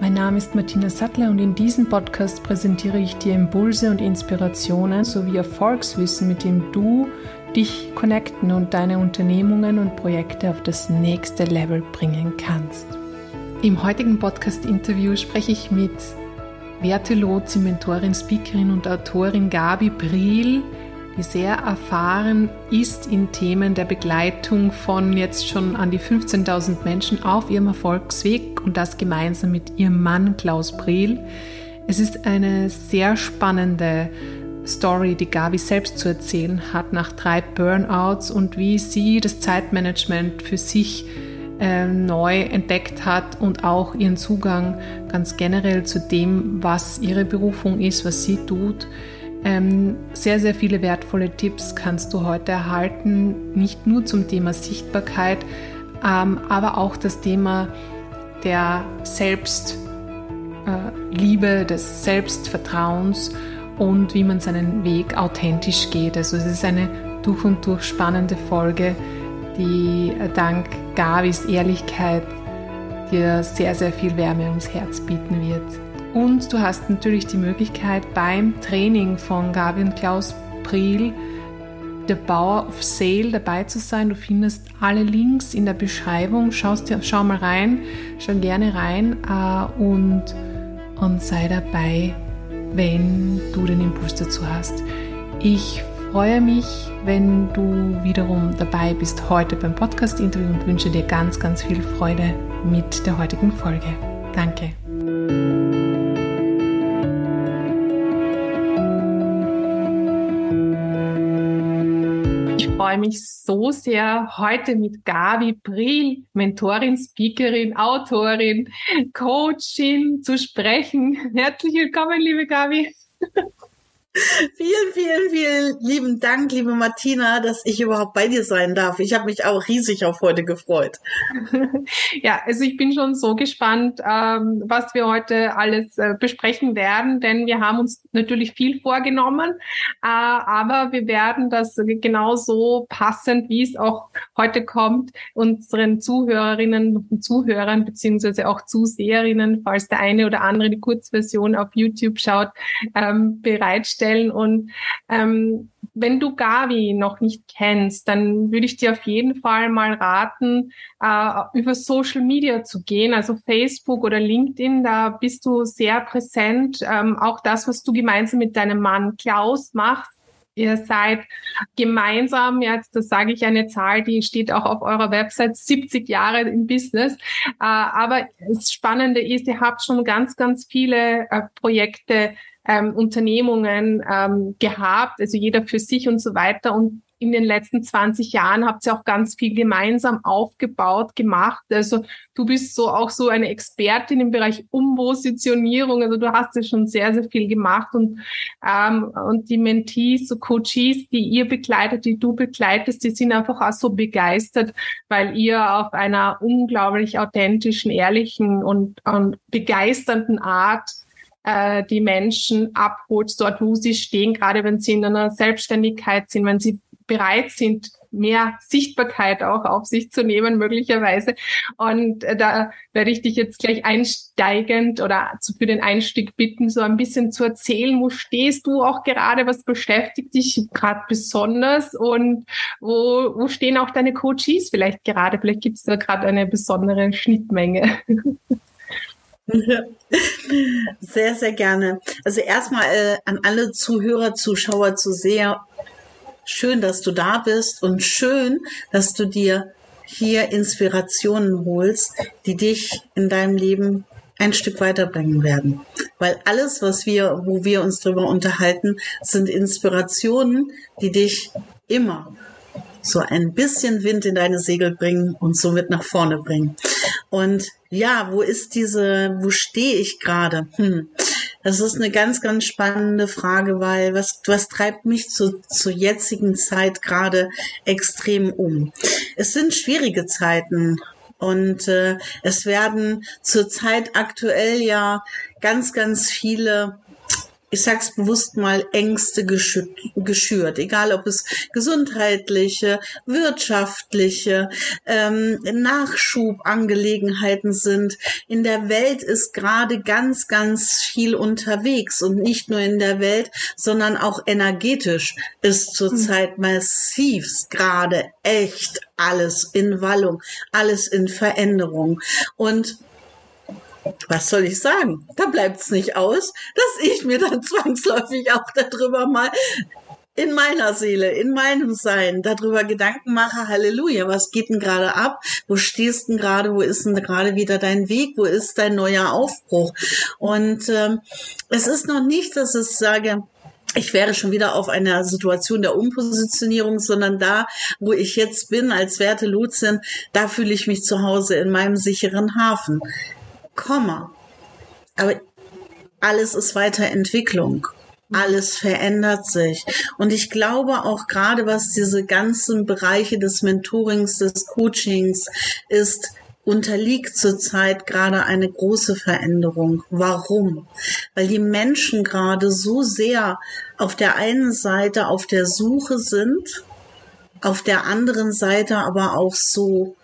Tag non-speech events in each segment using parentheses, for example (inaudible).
Mein Name ist Martina Sattler und in diesem Podcast präsentiere ich dir Impulse und Inspirationen sowie Erfolgswissen, mit dem du dich connecten und deine Unternehmungen und Projekte auf das nächste Level bringen kannst. Im heutigen Podcast-Interview spreche ich mit Werte Lotzi, Mentorin, Speakerin und Autorin Gabi Briel die sehr erfahren ist in Themen der Begleitung von jetzt schon an die 15.000 Menschen auf ihrem Erfolgsweg und das gemeinsam mit ihrem Mann Klaus Brehl. Es ist eine sehr spannende Story, die Gabi selbst zu erzählen hat nach drei Burnouts und wie sie das Zeitmanagement für sich äh, neu entdeckt hat und auch ihren Zugang ganz generell zu dem, was ihre Berufung ist, was sie tut. Ähm, sehr, sehr viele wertvolle Tipps kannst du heute erhalten, nicht nur zum Thema Sichtbarkeit, ähm, aber auch das Thema der Selbstliebe, äh, des Selbstvertrauens und wie man seinen Weg authentisch geht. Also es ist eine durch und durch spannende Folge, die äh, dank Gavis Ehrlichkeit dir sehr, sehr viel Wärme ums Herz bieten wird. Und du hast natürlich die Möglichkeit beim Training von Gabi und Klaus Priel, The Power of Sale, dabei zu sein. Du findest alle Links in der Beschreibung. Schaust dir, schau mal rein, schau gerne rein äh, und, und sei dabei, wenn du den Impuls dazu hast. Ich freue mich, wenn du wiederum dabei bist heute beim Podcast-Interview und wünsche dir ganz, ganz viel Freude mit der heutigen Folge. Danke. Freue mich so sehr, heute mit Gabi Briel, Mentorin, Speakerin, Autorin, Coachin zu sprechen. Herzlich willkommen, liebe Gabi. Vielen, vielen, vielen lieben Dank, liebe Martina, dass ich überhaupt bei dir sein darf. Ich habe mich auch riesig auf heute gefreut. (laughs) Ja, also ich bin schon so gespannt, ähm, was wir heute alles äh, besprechen werden, denn wir haben uns natürlich viel vorgenommen, äh, aber wir werden das genauso passend, wie es auch heute kommt, unseren Zuhörerinnen und Zuhörern beziehungsweise auch Zuseherinnen, falls der eine oder andere die Kurzversion auf YouTube schaut, ähm, bereitstellen stellen. Und ähm, wenn du Gavi noch nicht kennst, dann würde ich dir auf jeden Fall mal raten, äh, über Social Media zu gehen, also Facebook oder LinkedIn. Da bist du sehr präsent. Ähm, auch das, was du gemeinsam mit deinem Mann Klaus machst. Ihr seid gemeinsam, jetzt das sage ich eine Zahl, die steht auch auf eurer Website, 70 Jahre im Business. Äh, aber das Spannende ist, ihr habt schon ganz, ganz viele äh, Projekte ähm, Unternehmungen ähm, gehabt, also jeder für sich und so weiter. Und in den letzten 20 Jahren habt ihr auch ganz viel gemeinsam aufgebaut, gemacht. Also du bist so auch so eine Expertin im Bereich Umpositionierung. Also du hast ja schon sehr, sehr viel gemacht und, ähm, und die Mentees, so Coaches, die ihr begleitet, die du begleitest, die sind einfach auch so begeistert, weil ihr auf einer unglaublich authentischen, ehrlichen und, und begeisternden Art äh, die Menschen abholt, dort, wo sie stehen, gerade wenn sie in einer Selbstständigkeit sind, wenn sie bereit sind, mehr Sichtbarkeit auch auf sich zu nehmen, möglicherweise. Und äh, da werde ich dich jetzt gleich einsteigend oder für den Einstieg bitten, so ein bisschen zu erzählen, wo stehst du auch gerade, was beschäftigt dich gerade besonders und wo, wo stehen auch deine Coaches vielleicht gerade? Vielleicht gibt es da gerade eine besondere Schnittmenge. (laughs) (laughs) Sehr, sehr gerne. Also erstmal äh, an alle Zuhörer, Zuschauer zu sehr schön, dass du da bist und schön, dass du dir hier Inspirationen holst, die dich in deinem Leben ein Stück weiterbringen werden. Weil alles, was wir, wo wir uns darüber unterhalten, sind Inspirationen, die dich immer so ein bisschen Wind in deine Segel bringen und somit nach vorne bringen. Und ja, wo ist diese, wo stehe ich gerade? Hm. Das ist eine ganz, ganz spannende Frage, weil was, was treibt mich zu, zur jetzigen Zeit gerade extrem um? Es sind schwierige Zeiten. Und äh, es werden zurzeit aktuell ja ganz, ganz viele ich sag's bewusst mal, Ängste geschürt, egal ob es gesundheitliche, wirtschaftliche, ähm, Nachschubangelegenheiten sind. In der Welt ist gerade ganz, ganz viel unterwegs und nicht nur in der Welt, sondern auch energetisch ist zurzeit mhm. massivst gerade echt alles in Wallung, alles in Veränderung. Und was soll ich sagen? Da bleibt es nicht aus, dass ich mir dann (laughs) zwangsläufig auch darüber mal in meiner Seele, in meinem Sein darüber Gedanken mache, Halleluja, was geht denn gerade ab? Wo stehst denn gerade? Wo ist denn gerade wieder dein Weg? Wo ist dein neuer Aufbruch? Und ähm, es ist noch nicht, dass ich sage, ich wäre schon wieder auf einer Situation der Umpositionierung, sondern da, wo ich jetzt bin als Werte Luzin, da fühle ich mich zu Hause in meinem sicheren Hafen. Komma. Aber alles ist Weiterentwicklung. Alles verändert sich. Und ich glaube auch gerade, was diese ganzen Bereiche des Mentorings, des Coachings ist, unterliegt zurzeit gerade eine große Veränderung. Warum? Weil die Menschen gerade so sehr auf der einen Seite auf der Suche sind, auf der anderen Seite aber auch so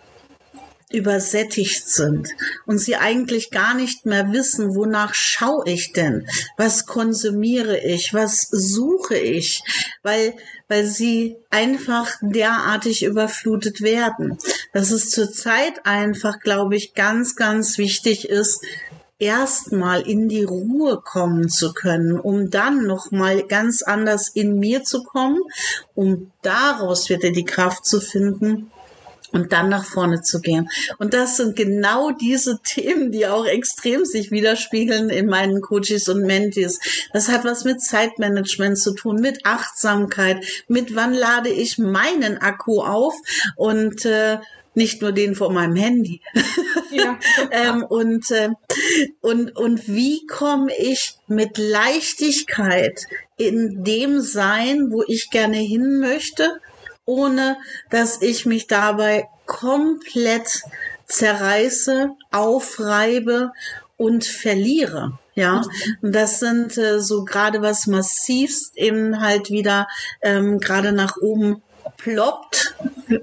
übersättigt sind und sie eigentlich gar nicht mehr wissen, wonach schaue ich denn, was konsumiere ich, was suche ich, weil, weil sie einfach derartig überflutet werden. Dass es zurzeit einfach, glaube ich, ganz, ganz wichtig ist, erstmal in die Ruhe kommen zu können, um dann nochmal ganz anders in mir zu kommen, um daraus wieder die Kraft zu finden, und dann nach vorne zu gehen. Und das sind genau diese Themen, die auch extrem sich widerspiegeln in meinen Coaches und Mentees. Das hat was mit Zeitmanagement zu tun, mit Achtsamkeit, mit wann lade ich meinen Akku auf und äh, nicht nur den von meinem Handy. Ja. (laughs) ähm, und, äh, und, und wie komme ich mit Leichtigkeit in dem Sein, wo ich gerne hin möchte? Ohne dass ich mich dabei komplett zerreiße, aufreibe und verliere. Ja, und das sind äh, so gerade was massivst eben halt wieder ähm, gerade nach oben ploppt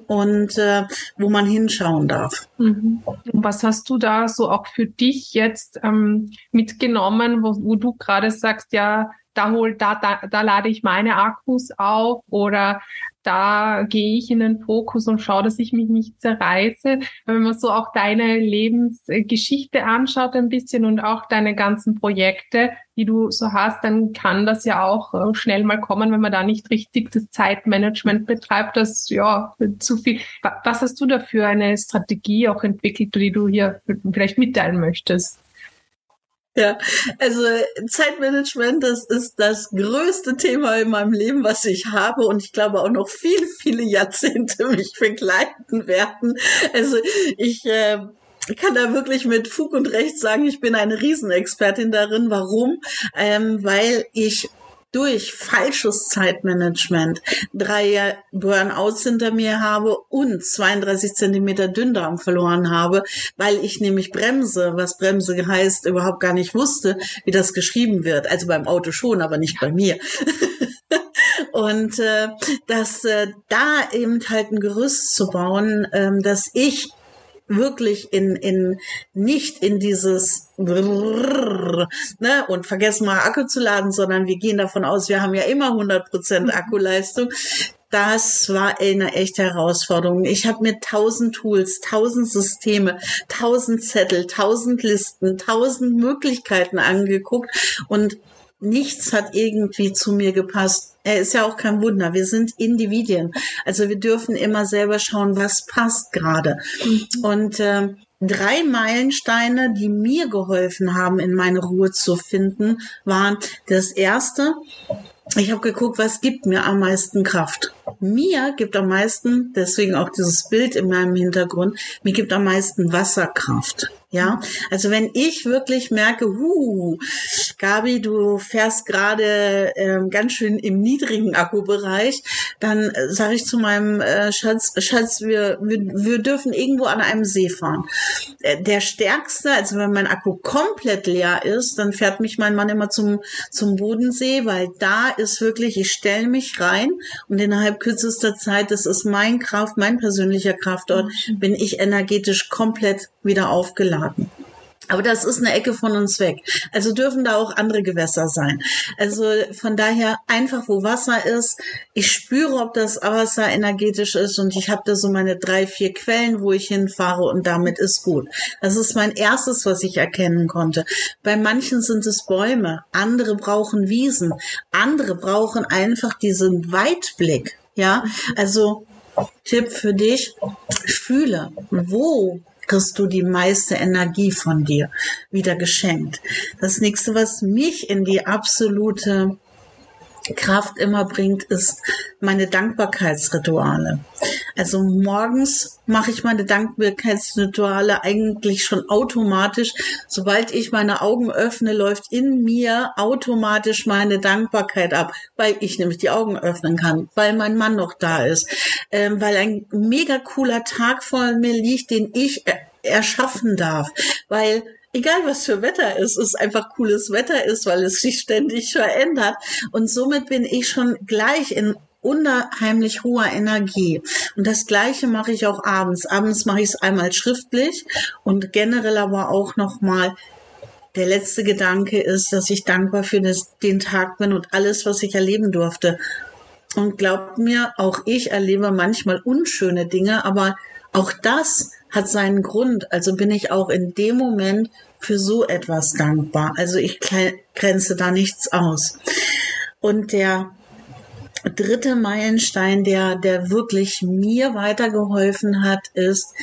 und äh, wo man hinschauen darf. Mhm. Was hast du da so auch für dich jetzt ähm, mitgenommen, wo, wo du gerade sagst, ja, da hol, da, da, da lade ich meine Akkus auf oder da gehe ich in den Fokus und schaue, dass ich mich nicht zerreiße. Wenn man so auch deine Lebensgeschichte anschaut ein bisschen und auch deine ganzen Projekte, die du so hast, dann kann das ja auch äh, schnell mal kommen, wenn man da nicht richtig das Zeitmanagement betreibt, das ja zu viel. Was hast du dafür eine Strategie auch entwickelt, die du hier vielleicht mitteilen möchtest? Ja, also Zeitmanagement, das ist das größte Thema in meinem Leben, was ich habe und ich glaube auch noch viele, viele Jahrzehnte mich begleiten werden. Also ich äh, kann da wirklich mit Fug und Recht sagen, ich bin eine Riesenexpertin darin. Warum? Ähm, weil ich durch falsches Zeitmanagement drei Burnouts hinter mir habe und 32 Zentimeter Dünndarm verloren habe, weil ich nämlich Bremse, was Bremse heißt, überhaupt gar nicht wusste, wie das geschrieben wird. Also beim Auto schon, aber nicht bei mir. (laughs) und äh, dass äh, da eben halt ein Gerüst zu bauen, äh, dass ich wirklich in, in, nicht in dieses ne, und vergessen mal Akku zu laden, sondern wir gehen davon aus, wir haben ja immer 100 Prozent mhm. Akkuleistung. Das war eine echte Herausforderung. Ich habe mir tausend Tools, tausend Systeme, tausend Zettel, tausend Listen, tausend Möglichkeiten angeguckt und nichts hat irgendwie zu mir gepasst. Er ist ja auch kein Wunder. Wir sind Individuen. Also wir dürfen immer selber schauen, was passt gerade. Mhm. Und äh, drei Meilensteine, die mir geholfen haben, in meine Ruhe zu finden, waren das erste, ich habe geguckt, was gibt mir am meisten Kraft. Mir gibt am meisten, deswegen auch dieses Bild in meinem Hintergrund, mir gibt am meisten Wasserkraft. Ja, also wenn ich wirklich merke, huh, Gabi, du fährst gerade ähm, ganz schön im niedrigen Akkubereich, dann äh, sage ich zu meinem äh, Schatz, Schatz, wir, wir, wir dürfen irgendwo an einem See fahren. Äh, der stärkste, also wenn mein Akku komplett leer ist, dann fährt mich mein Mann immer zum, zum Bodensee, weil da ist wirklich, ich stelle mich rein und innerhalb kürzester Zeit, das ist mein Kraft, mein persönlicher Kraftort, mhm. bin ich energetisch komplett wieder aufgeladen haben. Aber das ist eine Ecke von uns weg. Also dürfen da auch andere Gewässer sein. Also von daher einfach, wo Wasser ist. Ich spüre, ob das Wasser energetisch ist und ich habe da so meine drei, vier Quellen, wo ich hinfahre und damit ist gut. Das ist mein erstes, was ich erkennen konnte. Bei manchen sind es Bäume, andere brauchen Wiesen, andere brauchen einfach diesen Weitblick. Ja, also Tipp für dich, fühle, wo kriegst du die meiste Energie von dir wieder geschenkt. Das nächste, was mich in die absolute Kraft immer bringt, ist meine Dankbarkeitsrituale. Also morgens mache ich meine Dankbarkeitsrituale eigentlich schon automatisch. Sobald ich meine Augen öffne, läuft in mir automatisch meine Dankbarkeit ab, weil ich nämlich die Augen öffnen kann, weil mein Mann noch da ist, ähm, weil ein mega cooler Tag vor mir liegt, den ich erschaffen darf, weil egal was für Wetter ist, es einfach cooles Wetter ist, weil es sich ständig verändert. Und somit bin ich schon gleich in unheimlich hoher Energie. Und das Gleiche mache ich auch abends. Abends mache ich es einmal schriftlich und generell aber auch nochmal der letzte Gedanke ist, dass ich dankbar für das, den Tag bin und alles, was ich erleben durfte. Und glaubt mir, auch ich erlebe manchmal unschöne Dinge, aber auch das hat seinen Grund. Also bin ich auch in dem Moment für so etwas dankbar. Also ich grenze da nichts aus. Und der dritte Meilenstein, der, der wirklich mir weitergeholfen hat, ist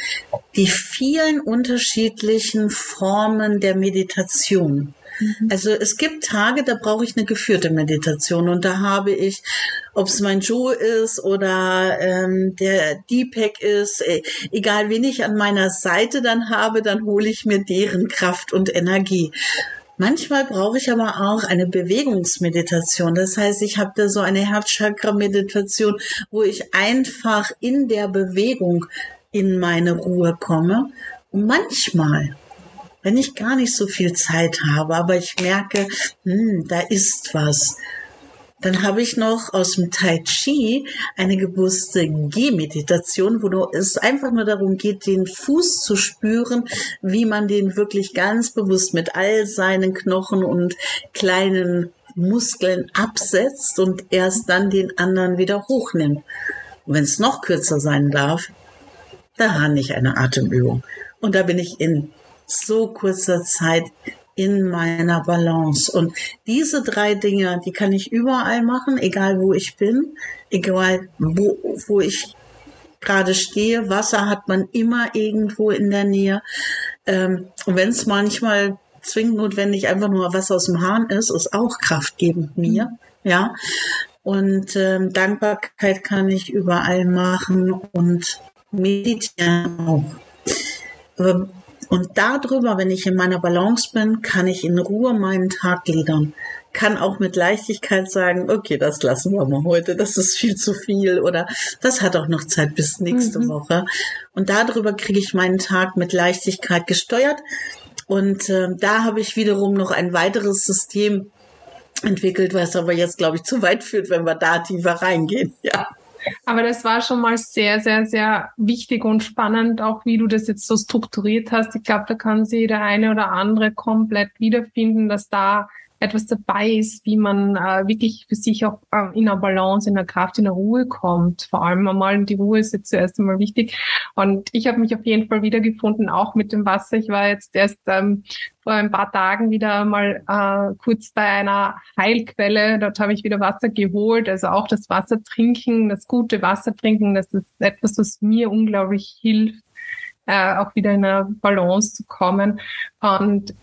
die vielen unterschiedlichen Formen der Meditation. Mhm. Also es gibt Tage, da brauche ich eine geführte Meditation und da habe ich, ob es mein Joe ist oder ähm, der Deepak ist, äh, egal wen ich an meiner Seite dann habe, dann hole ich mir deren Kraft und Energie. Manchmal brauche ich aber auch eine Bewegungsmeditation. Das heißt, ich habe da so eine Herzchakra-Meditation, wo ich einfach in der Bewegung in meine Ruhe komme. Und manchmal wenn ich gar nicht so viel Zeit habe, aber ich merke, hm, da ist was. Dann habe ich noch aus dem Tai Chi eine gewusste Gehmeditation, wo es einfach nur darum geht, den Fuß zu spüren, wie man den wirklich ganz bewusst mit all seinen Knochen und kleinen Muskeln absetzt und erst dann den anderen wieder hochnimmt. Und wenn es noch kürzer sein darf, da habe ich eine Atemübung. Und da bin ich in so kurzer Zeit in meiner Balance. Und diese drei Dinge, die kann ich überall machen, egal wo ich bin, egal wo, wo ich gerade stehe. Wasser hat man immer irgendwo in der Nähe. Ähm, und wenn es manchmal zwingend notwendig einfach nur Wasser aus dem Hahn ist, ist auch kraftgebend mir. Ja. Und ähm, Dankbarkeit kann ich überall machen und meditieren auch. Aber und darüber, wenn ich in meiner Balance bin, kann ich in Ruhe meinen Tag gliedern. Kann auch mit Leichtigkeit sagen, okay, das lassen wir mal heute, das ist viel zu viel oder das hat auch noch Zeit bis nächste mhm. Woche. Und darüber kriege ich meinen Tag mit Leichtigkeit gesteuert. Und äh, da habe ich wiederum noch ein weiteres System entwickelt, was aber jetzt, glaube ich, zu weit führt, wenn wir da tiefer reingehen. (laughs) Ja. Aber das war schon mal sehr, sehr, sehr wichtig und spannend, auch wie du das jetzt so strukturiert hast. Ich glaube, da kann sich der eine oder andere komplett wiederfinden, dass da etwas dabei ist, wie man äh, wirklich für sich auch äh, in einer Balance, in der Kraft, in der Ruhe kommt. Vor allem einmal, die Ruhe ist jetzt zuerst einmal wichtig. Und ich habe mich auf jeden Fall wiedergefunden, auch mit dem Wasser. Ich war jetzt erst ähm, vor ein paar Tagen wieder mal äh, kurz bei einer Heilquelle. Dort habe ich wieder Wasser geholt. Also auch das Wasser trinken, das gute Wasser trinken, das ist etwas, was mir unglaublich hilft, äh, auch wieder in eine Balance zu kommen. Und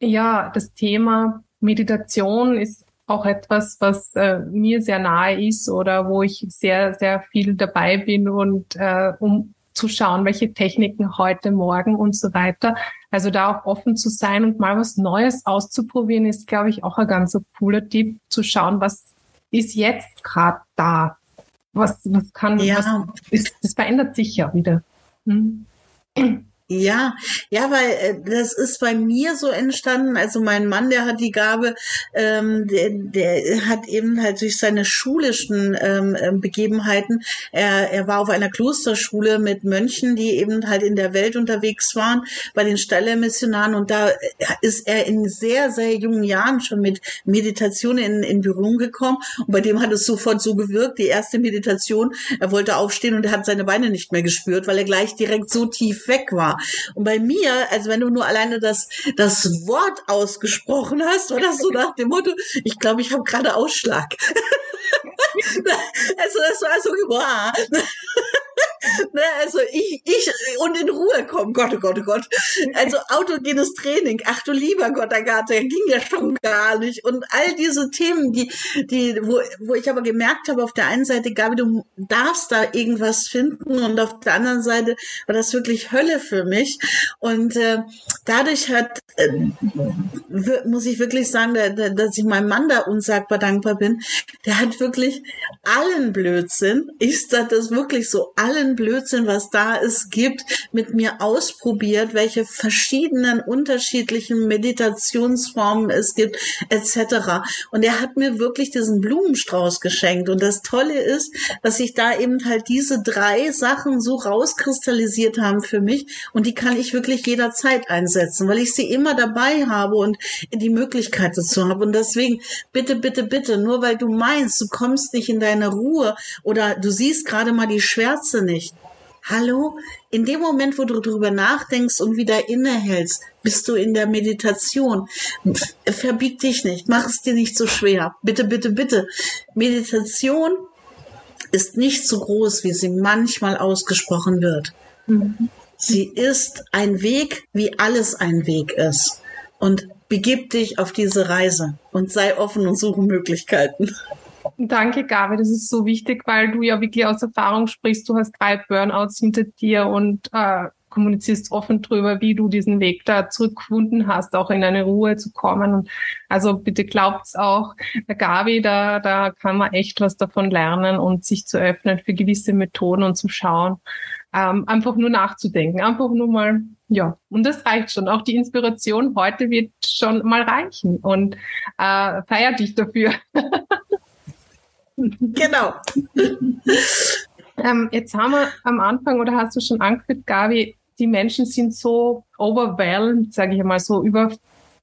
ja, das Thema Meditation ist auch etwas, was äh, mir sehr nahe ist oder wo ich sehr, sehr viel dabei bin und äh, um zu schauen, welche Techniken heute, morgen und so weiter. Also da auch offen zu sein und mal was Neues auszuprobieren, ist, glaube ich, auch ein ganz cooler Tipp, zu schauen, was ist jetzt gerade da. Was, was kann, ja. was ist, das verändert sich ja wieder. Hm. Ja, ja, weil äh, das ist bei mir so entstanden. Also mein Mann, der hat die Gabe, ähm, der, der hat eben halt durch seine schulischen ähm, ähm, Begebenheiten, er, er war auf einer Klosterschule mit Mönchen, die eben halt in der Welt unterwegs waren, bei den Stelle-Missionaren und da ist er in sehr, sehr jungen Jahren schon mit Meditation in, in Berührung gekommen und bei dem hat es sofort so gewirkt, die erste Meditation, er wollte aufstehen und er hat seine Beine nicht mehr gespürt, weil er gleich direkt so tief weg war. Und bei mir, also wenn du nur alleine das, das Wort ausgesprochen hast, war das so nach dem Motto, ich glaube, ich habe gerade Ausschlag. (laughs) also das war so, wow. (laughs) ne, also ich, ich und in Ruhe kommen, Gott, oh Gott, oh Gott. Also autogenes Training, ach du lieber Gott, Agathe, ging ja schon gar nicht. Und all diese Themen, die, die, wo, wo ich aber gemerkt habe, auf der einen Seite, Gabi, du darfst da irgendwas finden und auf der anderen Seite war das wirklich Hölle für mich. Und äh, dadurch hat, äh, muss ich wirklich sagen, da, da, dass ich meinem Mann da unsagbar dankbar bin, der hat wirklich allen Blödsinn, sage das wirklich so, allen Blödsinn, was da ist, gibt, mit mir ausprobiert, welche verschiedenen unterschiedlichen Meditationsformen es gibt, etc. Und er hat mir wirklich diesen Blumenstrauß geschenkt. Und das Tolle ist, dass sich da eben halt diese drei Sachen so rauskristallisiert haben für mich. Und die kann ich wirklich jederzeit einsetzen, weil ich sie immer dabei habe und die Möglichkeit dazu habe. Und deswegen, bitte, bitte, bitte, nur weil du meinst, du kommst nicht in deine Ruhe oder du siehst gerade mal die Schwärze nicht, Hallo? In dem Moment, wo du drüber nachdenkst und wieder innehältst, bist du in der Meditation. Verbieg dich nicht. Mach es dir nicht so schwer. Bitte, bitte, bitte. Meditation ist nicht so groß, wie sie manchmal ausgesprochen wird. Mhm. Sie ist ein Weg, wie alles ein Weg ist. Und begib dich auf diese Reise und sei offen und suche Möglichkeiten. Danke, Gabi. Das ist so wichtig, weil du ja wirklich aus Erfahrung sprichst. Du hast drei Burnouts hinter dir und äh, kommunizierst offen drüber, wie du diesen Weg da zurückgefunden hast, auch in eine Ruhe zu kommen. Und also bitte glaubt's auch, der Gabi, da, da kann man echt was davon lernen und sich zu öffnen für gewisse Methoden und zu schauen, ähm, einfach nur nachzudenken, einfach nur mal, ja, und das reicht schon. Auch die Inspiration heute wird schon mal reichen und äh, feier dich dafür. (laughs) (laughs) genau. ähm, jetzt haben wir am Anfang, oder hast du schon angeführt, Gabi, die Menschen sind so overwhelmed, sage ich mal, so über,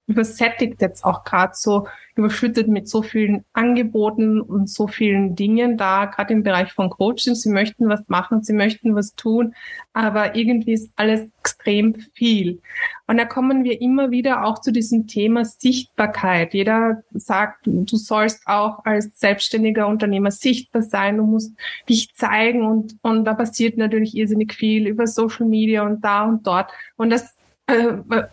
übersättigt jetzt auch gerade so überschüttet mit so vielen Angeboten und so vielen Dingen da, gerade im Bereich von Coaching. Sie möchten was machen, sie möchten was tun, aber irgendwie ist alles extrem viel. Und da kommen wir immer wieder auch zu diesem Thema Sichtbarkeit. Jeder sagt, du sollst auch als selbstständiger Unternehmer sichtbar sein, du musst dich zeigen und, und da passiert natürlich irrsinnig viel über Social Media und da und dort. Und das äh,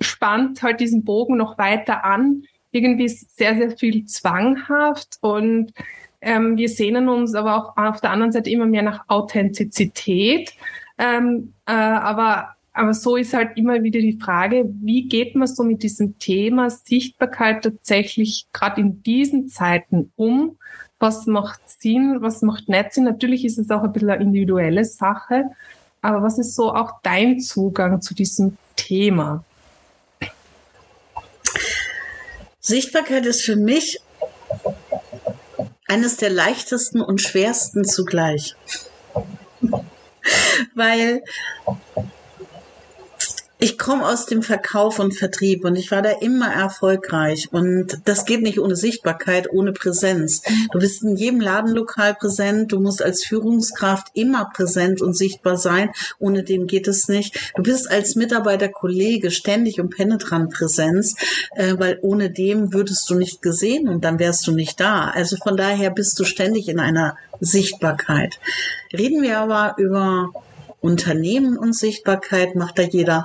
spannt halt diesen Bogen noch weiter an irgendwie sehr, sehr viel zwanghaft und ähm, wir sehnen uns aber auch auf der anderen Seite immer mehr nach Authentizität. Ähm, äh, aber, aber so ist halt immer wieder die Frage, wie geht man so mit diesem Thema Sichtbarkeit tatsächlich gerade in diesen Zeiten um? Was macht Sinn, was macht nicht Sinn? Natürlich ist es auch ein bisschen eine individuelle Sache, aber was ist so auch dein Zugang zu diesem Thema? Sichtbarkeit ist für mich eines der leichtesten und schwersten zugleich. (laughs) Weil ich komme aus dem Verkauf und Vertrieb und ich war da immer erfolgreich und das geht nicht ohne Sichtbarkeit, ohne Präsenz. Du bist in jedem Ladenlokal präsent, du musst als Führungskraft immer präsent und sichtbar sein, ohne dem geht es nicht. Du bist als Mitarbeiter, Kollege ständig und penetrant Präsenz, äh, weil ohne dem würdest du nicht gesehen und dann wärst du nicht da. Also von daher bist du ständig in einer Sichtbarkeit. Reden wir aber über Unternehmen und Sichtbarkeit macht da jeder.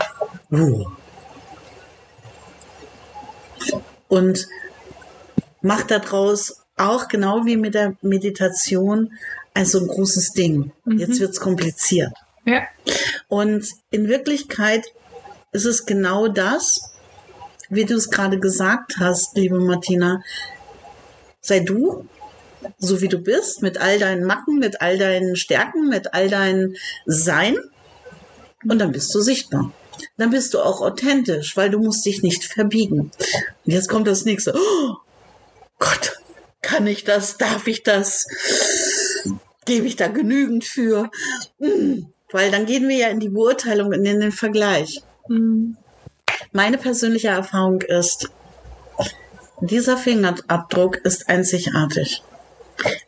Und macht daraus auch genau wie mit der Meditation also ein großes Ding. Mhm. Jetzt wird's kompliziert. Ja. Und in Wirklichkeit ist es genau das, wie du es gerade gesagt hast, liebe Martina. Sei du, so wie du bist, mit all deinen Macken, mit all deinen Stärken, mit all deinem Sein. Und dann bist du sichtbar. Dann bist du auch authentisch, weil du musst dich nicht verbiegen. Und jetzt kommt das nächste. Oh Gott, kann ich das? Darf ich das? Gebe ich da genügend für? Hm. Weil dann gehen wir ja in die Beurteilung und in den Vergleich. Mhm. Meine persönliche Erfahrung ist, dieser Fingerabdruck ist einzigartig.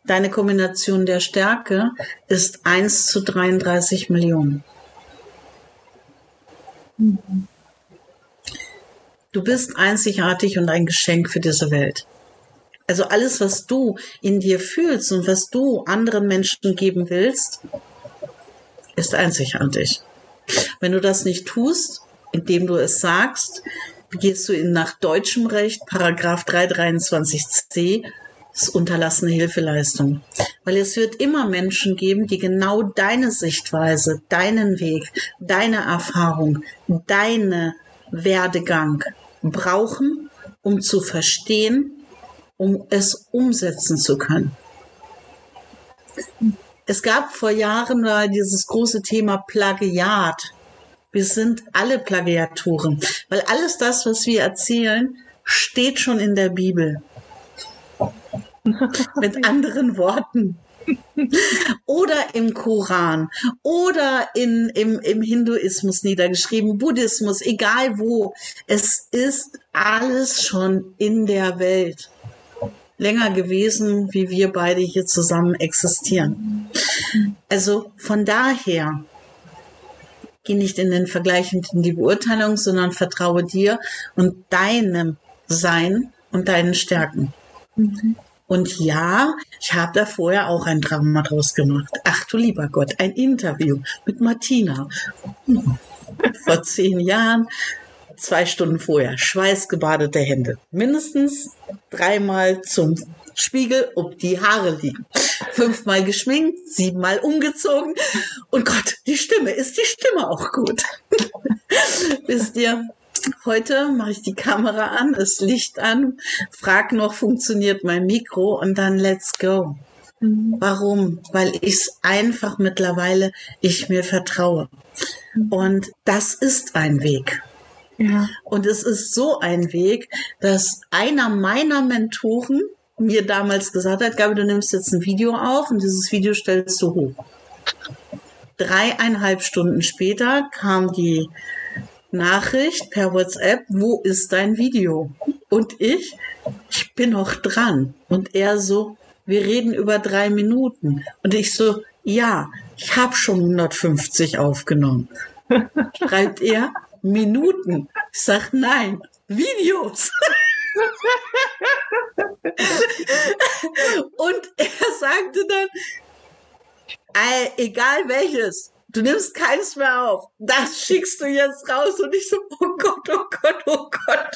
Deine Kombination der Stärke ist 1 zu 33 Millionen. Du bist einzigartig und ein Geschenk für diese Welt. Also alles, was du in dir fühlst und was du anderen Menschen geben willst, ist einzigartig. Wenn du das nicht tust, indem du es sagst, begehst du in nach deutschem Recht, Paragraph 323c, ist unterlassene Hilfeleistung. Weil es wird immer Menschen geben, die genau deine Sichtweise, deinen Weg, deine Erfahrung, deine Werdegang brauchen, um zu verstehen, um es umsetzen zu können. Es gab vor Jahren dieses große Thema Plagiat. Wir sind alle Plagiatoren, weil alles das, was wir erzählen, steht schon in der Bibel. (laughs) Mit anderen Worten. oder im Koran oder in, im, im Hinduismus niedergeschrieben, Buddhismus, egal wo. Es ist alles schon in der Welt länger gewesen, wie wir beide hier zusammen existieren. Also von daher geh nicht in den Vergleich und in die Beurteilung, sondern vertraue dir und deinem Sein und deinen Stärken. Mhm. Und ja, ich habe da vorher auch ein Drama draus gemacht. Ach du lieber Gott, ein Interview mit Martina. Vor zehn Jahren zwei Stunden vorher, schweißgebadete Hände. Mindestens dreimal zum Spiegel, ob die Haare liegen. Fünfmal geschminkt, siebenmal umgezogen. Und Gott, die Stimme, ist die Stimme auch gut? (laughs) Wisst ihr, heute mache ich die Kamera an, das Licht an, frag noch, funktioniert mein Mikro und dann let's go. Mhm. Warum? Weil ich es einfach mittlerweile, ich mir vertraue. Und das ist ein Weg. Ja. Und es ist so ein Weg, dass einer meiner Mentoren mir damals gesagt hat, Gabi, du nimmst jetzt ein Video auf und dieses Video stellst du hoch. Dreieinhalb Stunden später kam die Nachricht per WhatsApp, wo ist dein Video? Und ich, ich bin noch dran. Und er so, wir reden über drei Minuten. Und ich so, ja, ich habe schon 150 aufgenommen. Schreibt er, Minuten. Ich sag nein, Videos. (laughs) Und er sagte dann, egal welches, du nimmst keines mehr auf. Das schickst du jetzt raus. Und ich so, oh Gott, oh Gott, oh Gott.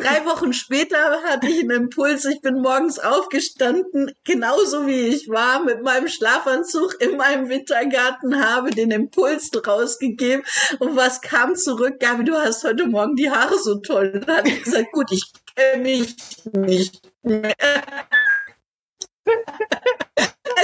Drei Wochen später hatte ich einen Impuls. Ich bin morgens aufgestanden, genauso wie ich war, mit meinem Schlafanzug in meinem Wintergarten, habe den Impuls rausgegeben. Und was kam zurück? Gabi, du hast heute Morgen die Haare so toll. dann habe ich gesagt, gut, ich kenne mich nicht mehr.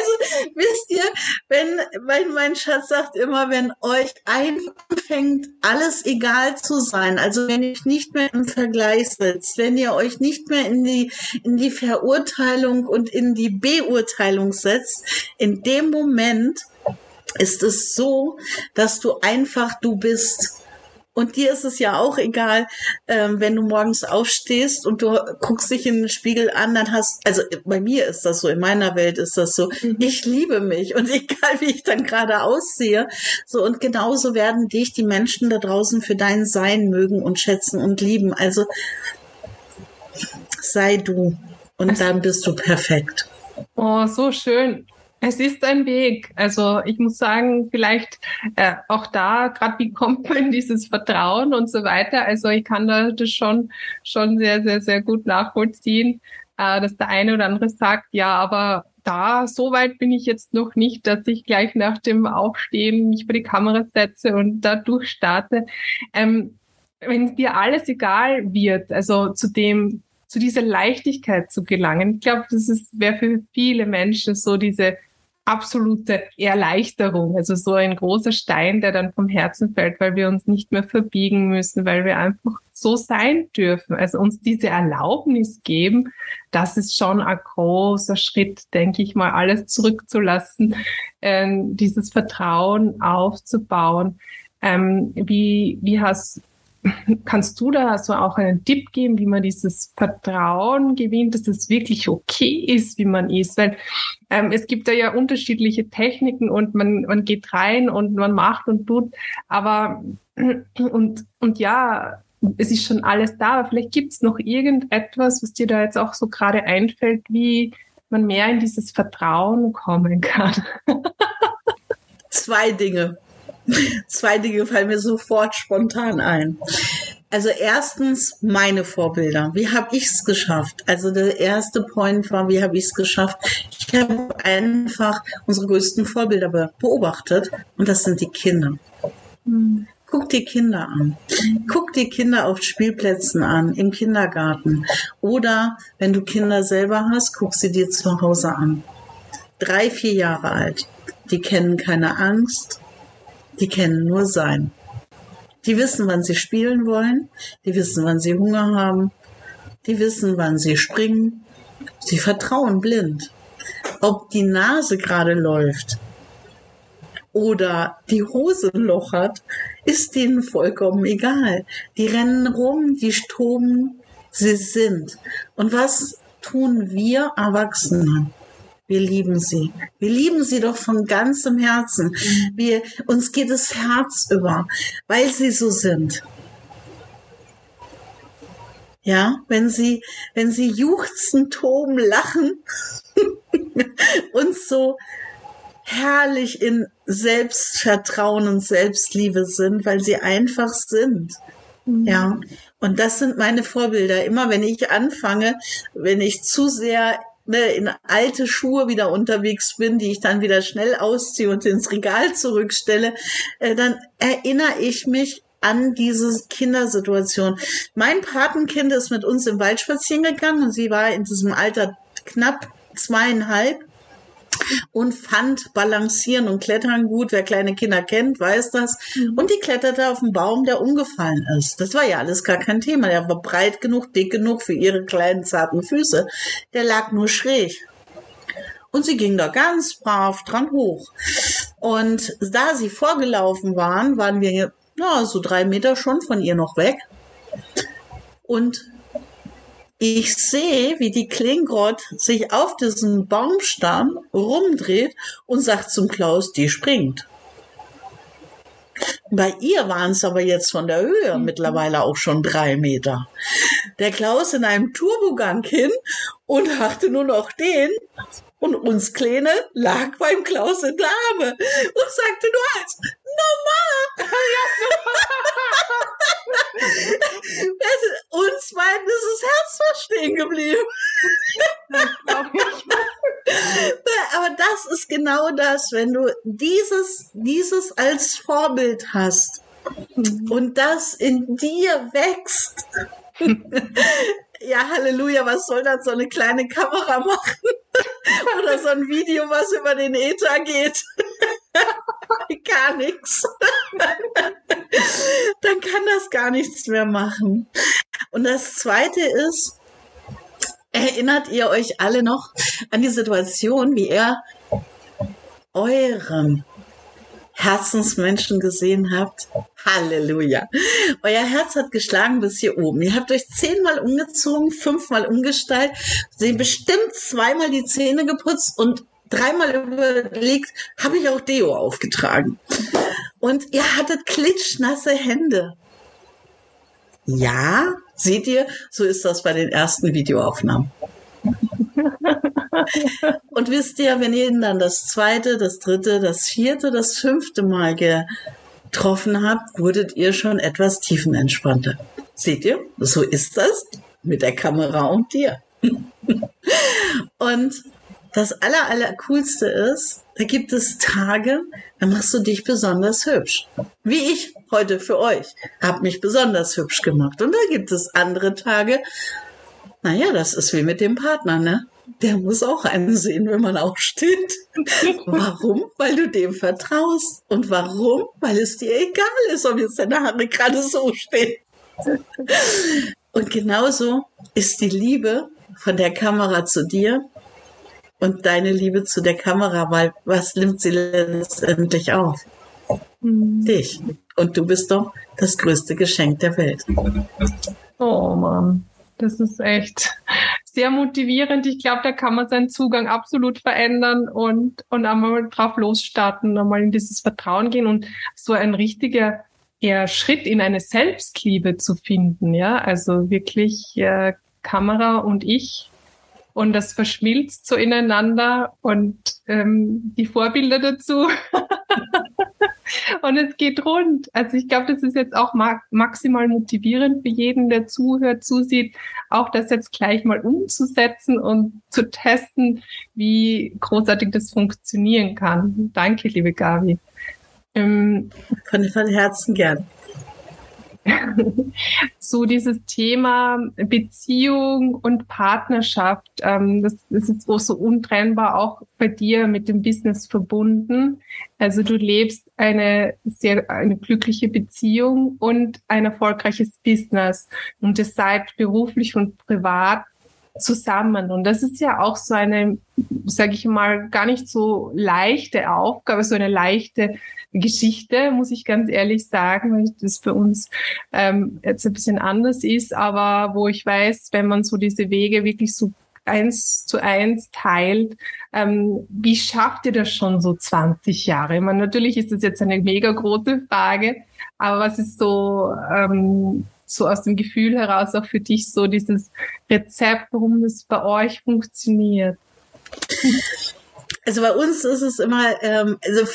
Also wisst ihr, wenn mein, mein Schatz sagt immer, wenn euch anfängt, alles egal zu sein, also wenn ihr nicht mehr im Vergleich sitzt, wenn ihr euch nicht mehr in die, in die Verurteilung und in die Beurteilung setzt, in dem Moment ist es so, dass du einfach du bist. Und dir ist es ja auch egal, ähm, wenn du morgens aufstehst und du guckst dich in den Spiegel an, dann hast, also bei mir ist das so, in meiner Welt ist das so, mhm. ich liebe mich und (laughs) egal wie ich dann gerade aussehe, so und genauso werden dich die Menschen da draußen für dein Sein mögen und schätzen und lieben. Also sei du und dann bist du perfekt. Oh, so schön. Es ist ein Weg. Also ich muss sagen, vielleicht äh, auch da, gerade wie kommt man in dieses Vertrauen und so weiter. Also ich kann da das schon, schon sehr, sehr, sehr gut nachvollziehen, äh, dass der eine oder andere sagt, ja, aber da, so weit bin ich jetzt noch nicht, dass ich gleich nach dem Aufstehen mich vor die Kamera setze und da durchstarte. Ähm, wenn dir alles egal wird, also zu dem, zu dieser Leichtigkeit zu gelangen, ich glaube, das ist, wäre für viele Menschen so diese absolute Erleichterung. Also so ein großer Stein, der dann vom Herzen fällt, weil wir uns nicht mehr verbiegen müssen, weil wir einfach so sein dürfen. Also uns diese Erlaubnis geben, das ist schon ein großer Schritt, denke ich mal, alles zurückzulassen, äh, dieses Vertrauen aufzubauen. Ähm, wie, wie hast Kannst du da so auch einen Tipp geben, wie man dieses Vertrauen gewinnt, dass es wirklich okay ist, wie man ist? Weil ähm, es gibt da ja unterschiedliche Techniken und man, man geht rein und man macht und tut, aber und, und ja, es ist schon alles da, aber vielleicht gibt es noch irgendetwas, was dir da jetzt auch so gerade einfällt, wie man mehr in dieses Vertrauen kommen kann. Zwei Dinge. (laughs) Zwei Dinge fallen mir sofort spontan ein. Also erstens meine Vorbilder. Wie habe ich es geschafft? Also der erste Point war, wie habe ich es geschafft? Ich habe einfach unsere größten Vorbilder beobachtet und das sind die Kinder. Guck die Kinder an. Guck die Kinder auf Spielplätzen an, im Kindergarten. Oder wenn du Kinder selber hast, guck sie dir zu Hause an. Drei, vier Jahre alt. Die kennen keine Angst, die kennen nur sein. Die wissen, wann sie spielen wollen, die wissen, wann sie Hunger haben, die wissen, wann sie springen. Sie vertrauen blind. Ob die Nase gerade läuft oder die Hose ein Loch hat, ist denen vollkommen egal. Die rennen rum, die stoben, sie sind. Und was tun wir Erwachsenen? Wir lieben sie. Wir lieben sie doch von ganzem Herzen. Wir, uns geht das Herz über, weil sie so sind. Ja, wenn sie, wenn sie juchzen, toben, lachen (laughs) und so herrlich in Selbstvertrauen und Selbstliebe sind, weil sie einfach sind. Mhm. Ja, und das sind meine Vorbilder. Immer wenn ich anfange, wenn ich zu sehr ne, in alte Schuhe wieder unterwegs bin, die ich dann wieder schnell ausziehe und ins Regal zurückstelle, äh, dann erinnere ich mich an diese Kindersituation. Mein Patenkind ist mit uns im Wald spazieren gegangen und sie war in diesem Alter knapp zweieinhalb und fand Balancieren und Klettern gut. Wer kleine Kinder kennt, weiß das. Mhm. Und die kletterte auf einen Baum, der umgefallen ist. Das war ja alles gar kein Thema. Der war breit genug, dick genug für ihre kleinen, zarten Füße. Der lag nur schräg. Und sie ging da ganz brav dran hoch. Und da sie vorgelaufen waren, waren wir ja, so drei Meter schon von ihr noch weg. Und ich sehe, wie die Klingrott sich auf diesem Baumstamm rumdreht und sagt zum Klaus, die springt. Bei ihr waren es aber jetzt von der Höhe mhm. mittlerweile auch schon drei Meter. Der Klaus in einem Turbogang hin und hatte nur noch den und uns Kleine lag beim Klaus in der Arme und sagte nur eins, normal. uns beiden ist das Herz fast stehen geblieben. Aber das ist genau das, wenn du dieses, dieses als Vorbild hast und das in dir wächst. (laughs) ja, Halleluja, was soll dann so eine kleine Kamera machen? Oder so ein Video, was über den Äther (laughs) geht? gar nichts. Dann kann das gar nichts mehr machen. Und das Zweite ist, erinnert ihr euch alle noch an die Situation, wie er euren Herzensmenschen gesehen habt. Halleluja. Euer Herz hat geschlagen bis hier oben. Ihr habt euch zehnmal umgezogen, fünfmal umgestylt, sie bestimmt zweimal die Zähne geputzt und dreimal überlegt, habe ich auch Deo aufgetragen. Und ihr hattet klitschnasse Hände. Ja, seht ihr, so ist das bei den ersten Videoaufnahmen. Und wisst ihr, wenn ihr ihn dann das zweite, das dritte, das vierte, das fünfte Mal getroffen habt, wurdet ihr schon etwas tiefenentspannter. Seht ihr, so ist das mit der Kamera und dir. und das aller, aller coolste ist, da gibt es Tage, da machst du dich besonders hübsch. Wie ich heute für euch. Hab mich besonders hübsch gemacht. Und da gibt es andere Tage, naja, das ist wie mit dem Partner, ne? Der muss auch einen sehen, wenn man aufsteht. (laughs) warum? Weil du dem vertraust. Und warum? Weil es dir egal ist, ob jetzt deine Haare gerade so stehen. Und genauso ist die Liebe von der Kamera zu dir und deine Liebe zu der Kamera, weil was nimmt sie letztendlich auf? Mhm. Dich. Und du bist doch das größte Geschenk der Welt. Oh Mann, das ist echt sehr motivierend. Ich glaube, da kann man seinen Zugang absolut verändern und, und einmal drauf losstarten, einmal in dieses Vertrauen gehen und so ein richtiger eher Schritt in eine Selbstliebe zu finden, ja, also wirklich äh, Kamera und ich und das verschmilzt so ineinander und ähm, die Vorbilder dazu. (laughs) und es geht rund. Also ich glaube, das ist jetzt auch ma maximal motivierend für jeden, der zuhört, zusieht, auch das jetzt gleich mal umzusetzen und zu testen, wie großartig das funktionieren kann. Danke, liebe Gabi. Ähm, von, von Herzen gern. (laughs) so dieses Thema Beziehung und Partnerschaft, ähm, das, das ist so untrennbar auch bei dir mit dem Business verbunden. Also du lebst eine sehr eine glückliche Beziehung und ein erfolgreiches Business und das seid beruflich und privat zusammen. Und das ist ja auch so eine, sage ich mal, gar nicht so leichte Aufgabe, so eine leichte Geschichte, muss ich ganz ehrlich sagen, weil das für uns ähm, jetzt ein bisschen anders ist, aber wo ich weiß, wenn man so diese Wege wirklich so eins zu eins teilt. Ähm, wie schafft ihr das schon so 20 Jahre? Ich meine, natürlich ist das jetzt eine mega große Frage, aber was ist so, ähm, so aus dem Gefühl heraus auch für dich so dieses Rezept, warum das bei euch funktioniert? Also bei uns ist es immer, ähm, also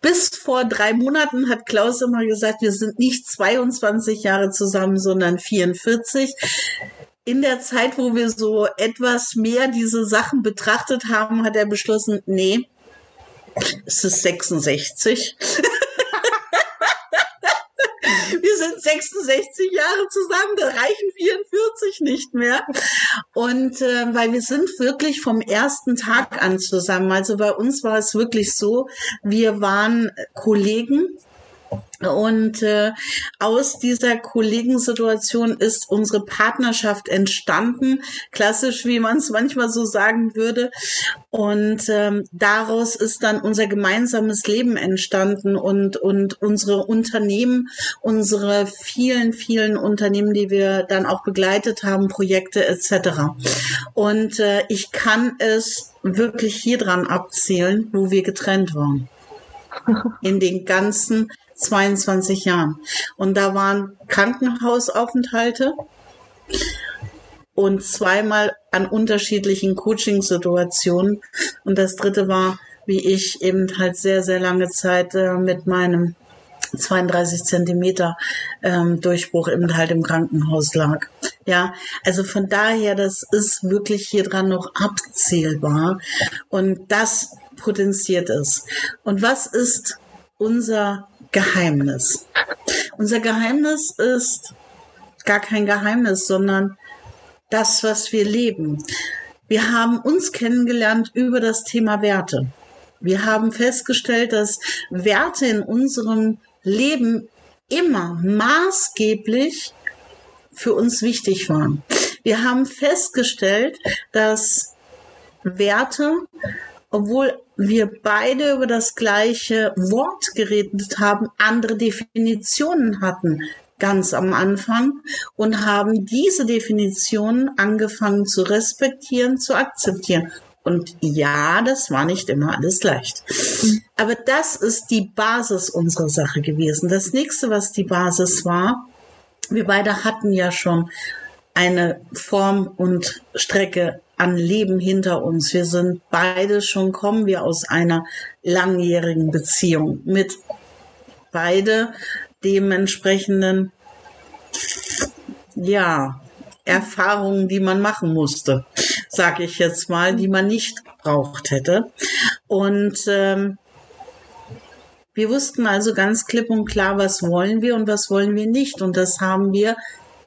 bis vor drei Monaten hat Klaus immer gesagt, wir sind nicht 22 Jahre zusammen, sondern 44. In der Zeit, wo wir so etwas mehr diese Sachen betrachtet haben, hat er beschlossen, nee, es ist 66. (laughs) wir sind 66 Jahre zusammen, da reichen 44 nicht mehr. Und äh, weil wir sind wirklich vom ersten Tag an zusammen. Also bei uns war es wirklich so, wir waren Kollegen und äh, aus dieser Kollegensituation ist unsere Partnerschaft entstanden, klassisch, wie man es manchmal so sagen würde. Und ähm, daraus ist dann unser gemeinsames Leben entstanden und, und unsere Unternehmen, unsere vielen, vielen Unternehmen, die wir dann auch begleitet haben, Projekte etc. Und äh, ich kann es wirklich hier dran abzählen, wo wir getrennt waren in den ganzen 22 Jahren. Und da waren Krankenhausaufenthalte und zweimal an unterschiedlichen Coaching-Situationen. Und das dritte war, wie ich eben halt sehr, sehr lange Zeit äh, mit meinem 32 Zentimeter ähm, Durchbruch eben halt im Krankenhaus lag. Ja, also von daher, das ist wirklich hier dran noch abzählbar und das potenziert es. Und was ist unser Geheimnis. Unser Geheimnis ist gar kein Geheimnis, sondern das, was wir leben. Wir haben uns kennengelernt über das Thema Werte. Wir haben festgestellt, dass Werte in unserem Leben immer maßgeblich für uns wichtig waren. Wir haben festgestellt, dass Werte, obwohl wir beide über das gleiche Wort geredet haben, andere Definitionen hatten ganz am Anfang und haben diese Definitionen angefangen zu respektieren, zu akzeptieren. Und ja, das war nicht immer alles leicht. Aber das ist die Basis unserer Sache gewesen. Das nächste, was die Basis war, wir beide hatten ja schon eine Form und Strecke an Leben hinter uns. Wir sind beide schon, kommen wir aus einer langjährigen Beziehung mit beide dementsprechenden, ja, Erfahrungen, die man machen musste, sage ich jetzt mal, die man nicht gebraucht hätte. Und ähm, wir wussten also ganz klipp und klar, was wollen wir und was wollen wir nicht. Und das haben wir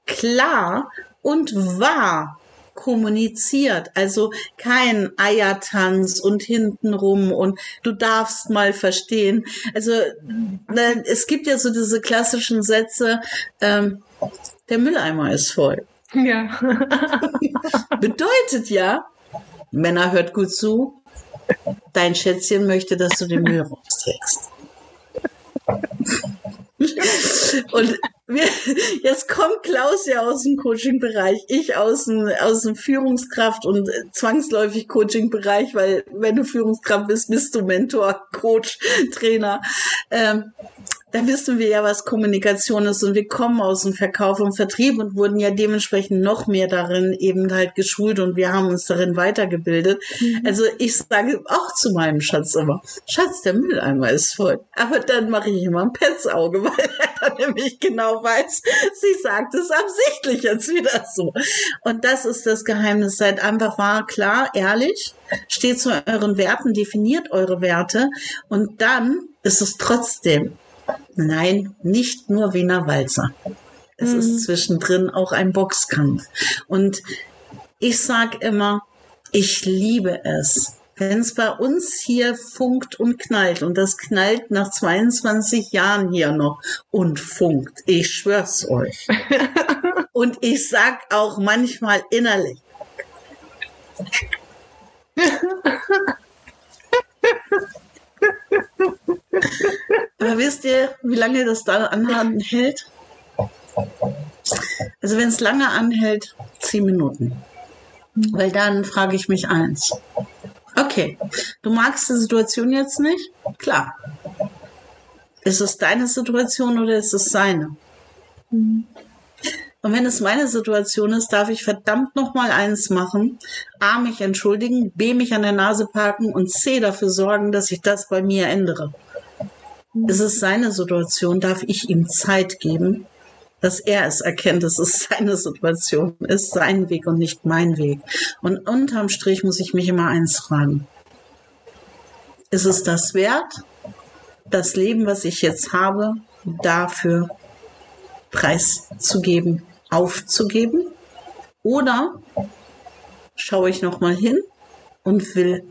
klar und wahr kommuniziert. Also kein Eiertanz und hintenrum und du darfst mal verstehen. Also es gibt ja so diese klassischen Sätze, ähm, der Mülleimer ist voll. Ja. (laughs) Bedeutet ja, Männer hört gut zu, dein Schätzchen möchte, dass du den Müll rausträgst. Und wir, jetzt kommt Klaus ja aus dem Coaching-Bereich, ich aus dem, aus dem Führungskraft- und zwangsläufig Coaching-Bereich, weil wenn du Führungskraft bist, bist du Mentor, Coach, Trainer. Ähm, da wissen wir ja, was Kommunikation ist und wir kommen aus dem Verkauf und Vertrieb und wurden ja dementsprechend noch mehr darin eben halt geschult und wir haben uns darin weitergebildet. Mhm. Also ich sage auch zu meinem Schatz immer, Schatz, der Mülleimer ist voll. Aber dann mache ich immer ein Petzauge, (laughs) weil er dann nämlich genau weiß, sie sagt es absichtlich jetzt wieder so. Und das ist das Geheimnis. Seid einfach wahr, klar, ehrlich, steht zu euren Werten, definiert eure Werte und dann ist es trotzdem Nein, nicht nur Wiener Walzer. Es mhm. ist zwischendrin auch ein Boxkampf. Und ich sag immer, ich liebe es, wenn es bei uns hier funkt und knallt, und das knallt nach 22 Jahren hier noch und funkt, ich schwör's euch. (laughs) und ich sag auch manchmal innerlich. (laughs) Aber wisst ihr, wie lange das da anhält? Also wenn es lange anhält, zehn Minuten. Weil dann frage ich mich eins. Okay, du magst die Situation jetzt nicht? Klar. Ist es deine Situation oder ist es seine? Und wenn es meine Situation ist, darf ich verdammt noch mal eins machen. A, mich entschuldigen, B, mich an der Nase parken und C, dafür sorgen, dass ich das bei mir ändere. Es ist seine Situation, darf ich ihm Zeit geben, dass er es erkennt, dass es seine Situation ist, sein Weg und nicht mein Weg. Und unterm Strich muss ich mich immer eins fragen. Ist es das wert, das Leben, was ich jetzt habe, dafür preiszugeben, aufzugeben? Oder schaue ich nochmal hin und will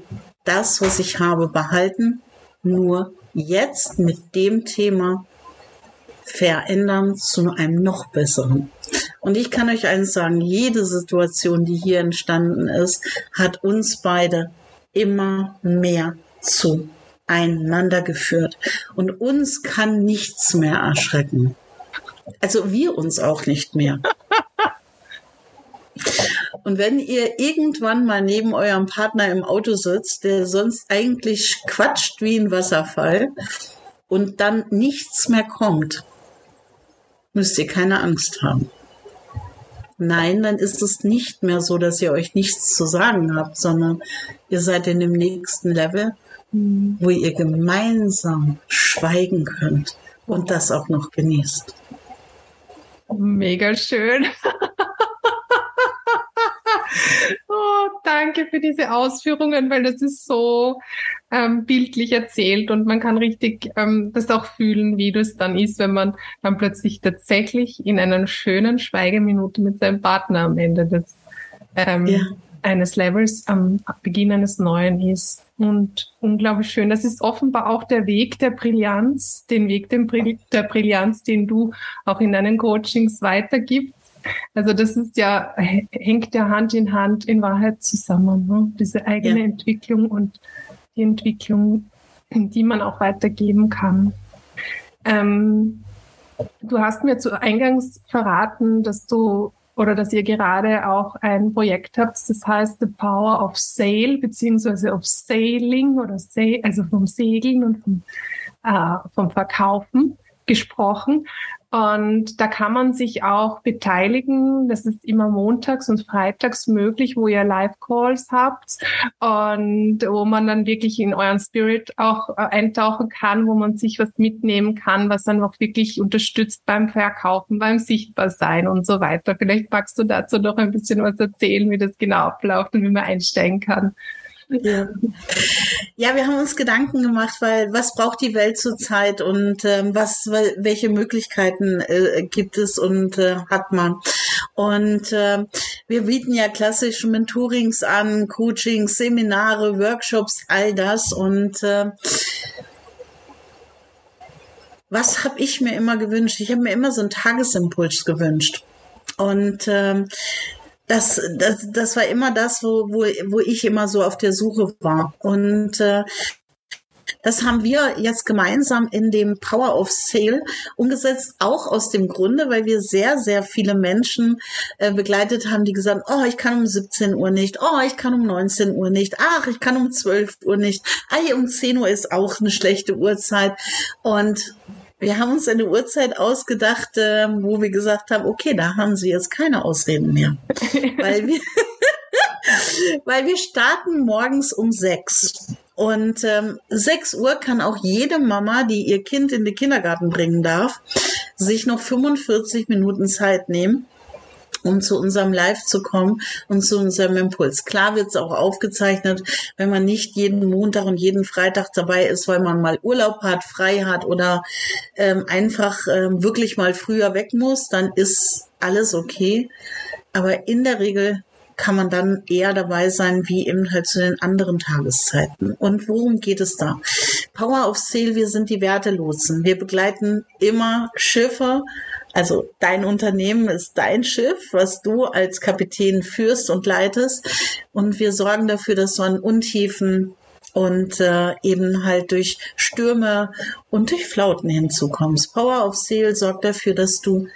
das, was ich habe, behalten, nur jetzt mit dem Thema verändern zu einem noch besseren. Und ich kann euch eins sagen, jede Situation, die hier entstanden ist, hat uns beide immer mehr zueinander geführt. Und uns kann nichts mehr erschrecken. Also wir uns auch nicht mehr. Und wenn ihr irgendwann mal neben eurem Partner im Auto sitzt, der sonst eigentlich quatscht wie ein Wasserfall und dann nichts mehr kommt, müsst ihr keine Angst haben. Nein, dann ist es nicht mehr so, dass ihr euch nichts zu sagen habt, sondern ihr seid in dem nächsten Level, wo ihr gemeinsam schweigen könnt und das auch noch genießt. Mega schön. (laughs) oh, danke für diese Ausführungen, weil das ist so ähm, bildlich erzählt und man kann richtig ähm, das auch fühlen, wie das dann ist, wenn man dann plötzlich tatsächlich in einer schönen Schweigeminute mit seinem Partner am Ende des ähm, ja. Eines Levels am Beginn eines neuen ist. Und unglaublich schön. Das ist offenbar auch der Weg der Brillanz, den Weg der Brillanz, den du auch in deinen Coachings weitergibst also das ist ja, hängt ja Hand in Hand in Wahrheit zusammen. Ne? Diese eigene ja. Entwicklung und die Entwicklung, die man auch weitergeben kann. Ähm, du hast mir zu Eingangs verraten, dass du oder dass ihr gerade auch ein Projekt habt, das heißt The Power of Sail, beziehungsweise of Sailing oder Sail, also vom Segeln und vom, äh, vom Verkaufen gesprochen. Und da kann man sich auch beteiligen. Das ist immer montags und freitags möglich, wo ihr Live-Calls habt und wo man dann wirklich in euren Spirit auch äh, eintauchen kann, wo man sich was mitnehmen kann, was dann auch wirklich unterstützt beim Verkaufen, beim Sichtbarsein und so weiter. Vielleicht magst du dazu noch ein bisschen was erzählen, wie das genau abläuft und wie man einsteigen kann. Ja. ja, wir haben uns Gedanken gemacht, weil was braucht die Welt zurzeit und ähm, was, welche Möglichkeiten äh, gibt es und äh, hat man? Und äh, wir bieten ja klassische Mentorings an, Coachings, Seminare, Workshops, all das und äh, was habe ich mir immer gewünscht? Ich habe mir immer so einen Tagesimpuls gewünscht. Und ähm, das, das, das war immer das, wo, wo, wo ich immer so auf der Suche war. Und äh, das haben wir jetzt gemeinsam in dem Power of Sale umgesetzt, auch aus dem Grunde, weil wir sehr, sehr viele Menschen äh, begleitet haben, die gesagt haben, oh, ich kann um 17 Uhr nicht, oh, ich kann um 19 Uhr nicht, ach, ich kann um 12 Uhr nicht, ah, um 10 Uhr ist auch eine schlechte Uhrzeit. Und wir haben uns eine Uhrzeit ausgedacht, äh, wo wir gesagt haben, okay, da haben Sie jetzt keine Ausreden mehr. (laughs) weil, wir (laughs) weil wir starten morgens um sechs. Und ähm, 6 Uhr kann auch jede Mama, die ihr Kind in den Kindergarten bringen darf, sich noch 45 Minuten Zeit nehmen um zu unserem Live zu kommen und zu unserem Impuls. Klar wird es auch aufgezeichnet, wenn man nicht jeden Montag und jeden Freitag dabei ist, weil man mal Urlaub hat, frei hat oder ähm, einfach ähm, wirklich mal früher weg muss, dann ist alles okay. Aber in der Regel kann man dann eher dabei sein, wie eben halt zu den anderen Tageszeiten. Und worum geht es da? Power of Sale, wir sind die Wertelotsen. Wir begleiten immer Schiffe also dein Unternehmen ist dein Schiff, was du als Kapitän führst und leitest. Und wir sorgen dafür, dass du an Untiefen und äh, eben halt durch Stürme und durch Flauten hinzukommst. Power of Seal sorgt dafür, dass du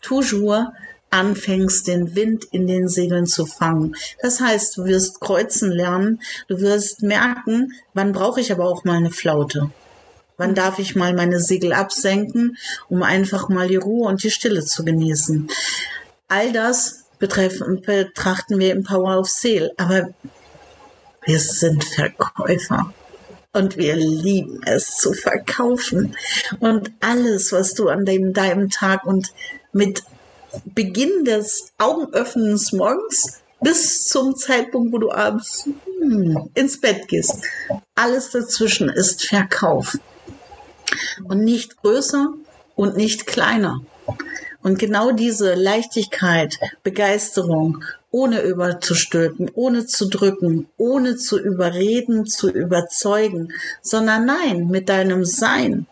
toujours anfängst, den Wind in den Segeln zu fangen. Das heißt, du wirst kreuzen lernen, du wirst merken, wann brauche ich aber auch mal eine Flaute. Wann darf ich mal meine Segel absenken, um einfach mal die Ruhe und die Stille zu genießen? All das betreffen, betrachten wir im Power of Sale. Aber wir sind Verkäufer. Und wir lieben es zu verkaufen. Und alles, was du an dem, deinem Tag und mit Beginn des Augenöffnens morgens bis zum Zeitpunkt, wo du abends hm, ins Bett gehst. Alles dazwischen ist Verkauf und nicht größer und nicht kleiner. Und genau diese Leichtigkeit, Begeisterung, ohne überzustülpen, ohne zu drücken, ohne zu überreden, zu überzeugen, sondern nein, mit deinem Sein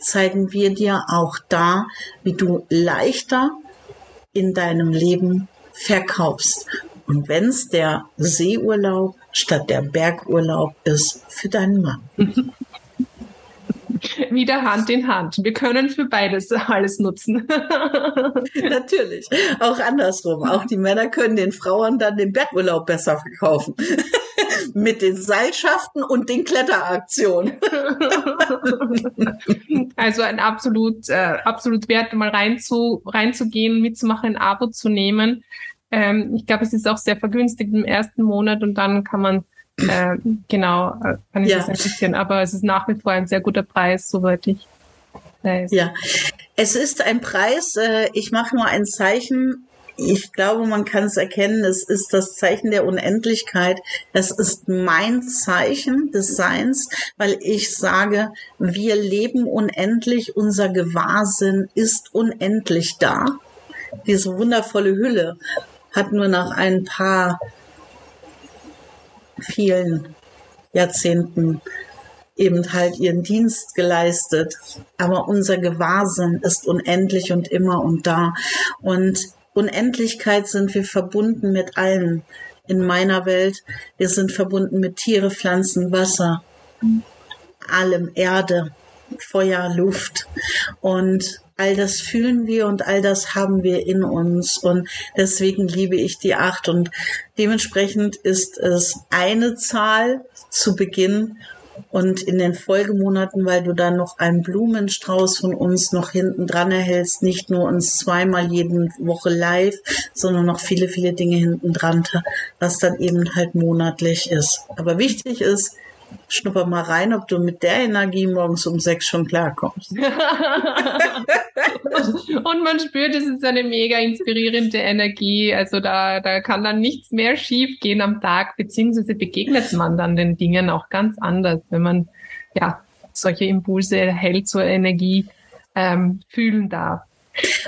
zeigen wir dir auch da, wie du leichter in deinem Leben verkaufst. Und wenn es der Seeurlaub statt der Bergurlaub ist für deinen Mann. (laughs) (laughs) Wieder Hand in Hand. Wir können für beides (laughs) alles nutzen. (laughs) Natürlich. Auch andersrum. Auch die Männer können den Frauen dann den Bergurlaub besser verkaufen. Mit den Seilschaften und den Kletteraktionen. also ein absolut, äh, absolut wert, mal rein zu, reinzugehen, mitzumachen, ein Abo zu nehmen. Ähm, ich glaube, es ist auch sehr vergünstigt im ersten Monat und dann kann man äh, genau, äh, kann ich ja. das ein bisschen, aber es ist nach wie vor ein sehr guter Preis, soweit ich weiß. Ja, es ist ein Preis, äh, ich mache nur ein Zeichen, ich glaube, man kann es erkennen, es ist das Zeichen der Unendlichkeit. Es ist mein Zeichen des Seins, weil ich sage, wir leben unendlich, unser Gewahrsinn ist unendlich da. Diese wundervolle Hülle hat nur nach ein paar vielen Jahrzehnten eben halt ihren Dienst geleistet. Aber unser Gewahrsinn ist unendlich und immer und da. Und Unendlichkeit sind wir verbunden mit allen in meiner Welt. Wir sind verbunden mit Tiere, Pflanzen, Wasser, allem, Erde, Feuer, Luft. Und all das fühlen wir und all das haben wir in uns. Und deswegen liebe ich die acht. Und dementsprechend ist es eine Zahl zu Beginn Und in den Folgemonaten, weil du dann noch einen Blumenstrauß von uns noch hinten dran erhältst, nicht nur uns zweimal jede Woche live, sondern noch viele, viele Dinge hinten dran, was dann eben halt monatlich ist. Aber wichtig ist, schnupper mal rein, ob du mit der Energie morgens um sechs schon klarkommst. (laughs) und man spürt, es ist eine mega inspirierende Energie. Also da, da kann dann nichts mehr schief gehen am Tag, beziehungsweise begegnet man dann den Dingen auch ganz anders, wenn man ja solche Impulse erhält, zur Energie ähm, fühlen darf.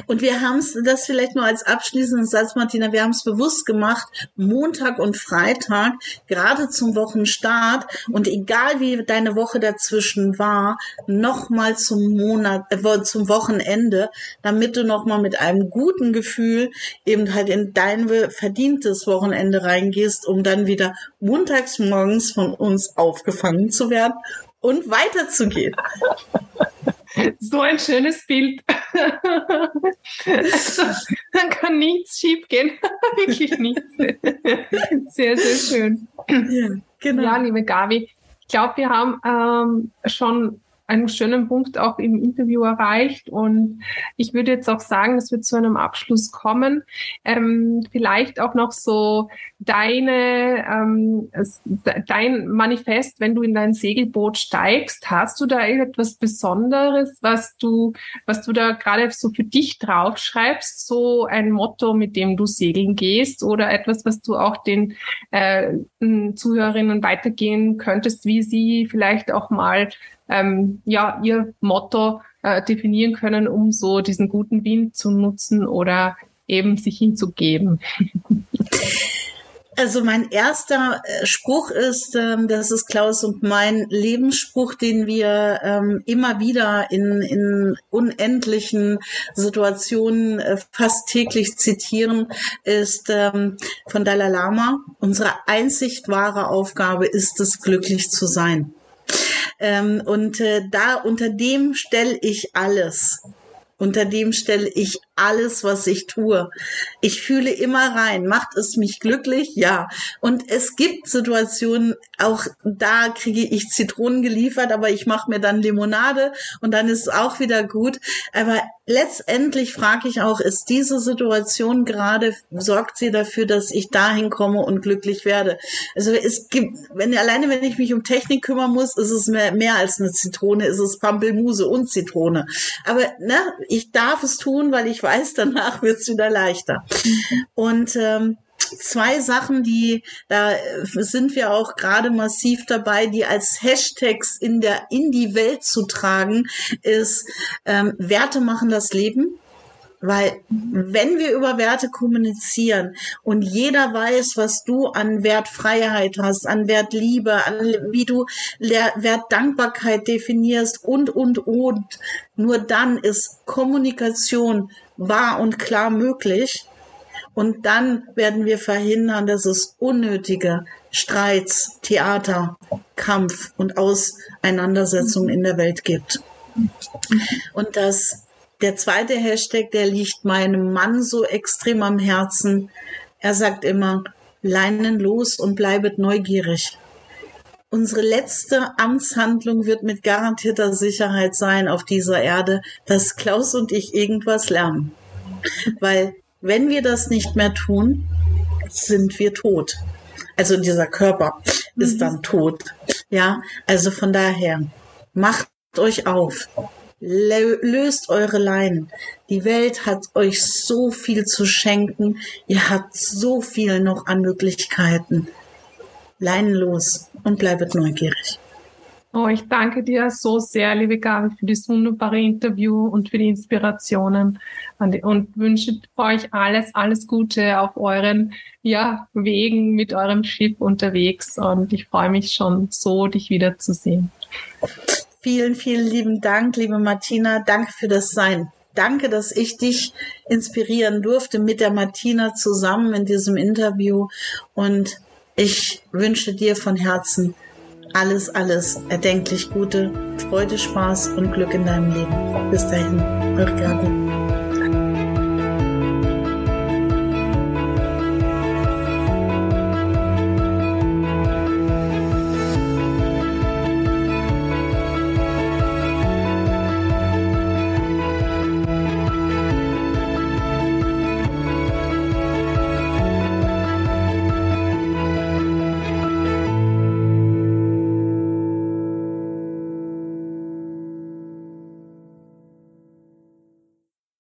Und wir haben es, das vielleicht nur als abschließenden Satz, Martina, wir haben es bewusst gemacht, Montag und Freitag, gerade zum Wochenstart und egal wie deine Woche dazwischen war, nochmal zum Monat, äh, zum Wochenende, damit du nochmal mit einem guten Gefühl eben halt in dein verdientes Wochenende reingehst, um dann wieder montags morgens von uns aufgefangen zu werden und weiterzugehen. So ein schönes Bild. also, dann kann nichts schief gehen. (laughs) Wirklich nichts. Sehr, sehr schön. Ja, genau. ja liebe Gabi, ich glaube, wir haben ähm, schon einen schönen Punkt auch im Interview erreicht. Und ich würde jetzt auch sagen, dass wir zu einem Abschluss kommen. Ähm, vielleicht auch noch so deine, ähm, dein Manifest, wenn du in dein Segelboot steigst, hast du da irgendetwas Besonderes, was du, was du da gerade so für dich draufschreibst, so ein Motto, mit dem du segeln gehst oder etwas, was du auch den äh, Zuhörerinnen weitergehen könntest, wie sie vielleicht auch mal ähm, ja ihr Motto äh, definieren können, um so diesen guten Wind zu nutzen oder eben sich hinzugeben. Also mein erster äh, Spruch ist, ähm, das ist Klaus und mein Lebensspruch, den wir ähm, immer wieder in, in unendlichen Situationen äh, fast täglich zitieren, ist ähm, von Dalai Lama. Unsere einzig wahre Aufgabe ist es, glücklich zu sein. Ähm, und äh, da unter dem stelle ich alles. Unter dem stelle ich alles, was ich tue. Ich fühle immer rein. Macht es mich glücklich? Ja. Und es gibt Situationen, auch da kriege ich Zitronen geliefert, aber ich mache mir dann Limonade und dann ist es auch wieder gut. Aber letztendlich frage ich auch, ist diese Situation gerade, sorgt sie dafür, dass ich dahin komme und glücklich werde? Also es gibt, wenn alleine wenn ich mich um Technik kümmern muss, ist es mehr, mehr als eine Zitrone, ist es Pampelmuse und Zitrone. Aber ne, ich darf es tun, weil ich weiß, danach wird es wieder leichter. Und ähm, zwei Sachen, die da sind wir auch gerade massiv dabei, die als Hashtags in der in die Welt zu tragen, ist ähm, Werte machen das Leben. Weil wenn wir über Werte kommunizieren und jeder weiß, was du an Wertfreiheit hast, an Wertliebe, an wie du Wertdankbarkeit definierst und, und, und, nur dann ist Kommunikation wahr und klar möglich. Und dann werden wir verhindern, dass es unnötige Streits, Theater, Kampf und Auseinandersetzungen in der Welt gibt. Und das der zweite Hashtag, der liegt meinem Mann so extrem am Herzen. Er sagt immer, Leinen los und bleibet neugierig. Unsere letzte Amtshandlung wird mit garantierter Sicherheit sein auf dieser Erde, dass Klaus und ich irgendwas lernen. Weil wenn wir das nicht mehr tun, sind wir tot. Also dieser Körper ist mhm. dann tot. Ja, also von daher, macht euch auf löst eure Leinen. Die Welt hat euch so viel zu schenken. Ihr habt so viel noch an Möglichkeiten. Leinen los und bleibet neugierig. Oh, ich danke dir so sehr, liebe Gabi, für das wunderbare Interview und für die Inspirationen und wünsche euch alles, alles Gute auf euren ja, Wegen mit eurem Schiff unterwegs und ich freue mich schon so, dich wiederzusehen. Vielen, vielen lieben Dank, liebe Martina. Danke für das Sein. Danke, dass ich dich inspirieren durfte mit der Martina zusammen in diesem Interview. Und ich wünsche dir von Herzen alles, alles erdenklich Gute, Freude, Spaß und Glück in deinem Leben. Bis dahin, eure Gabi.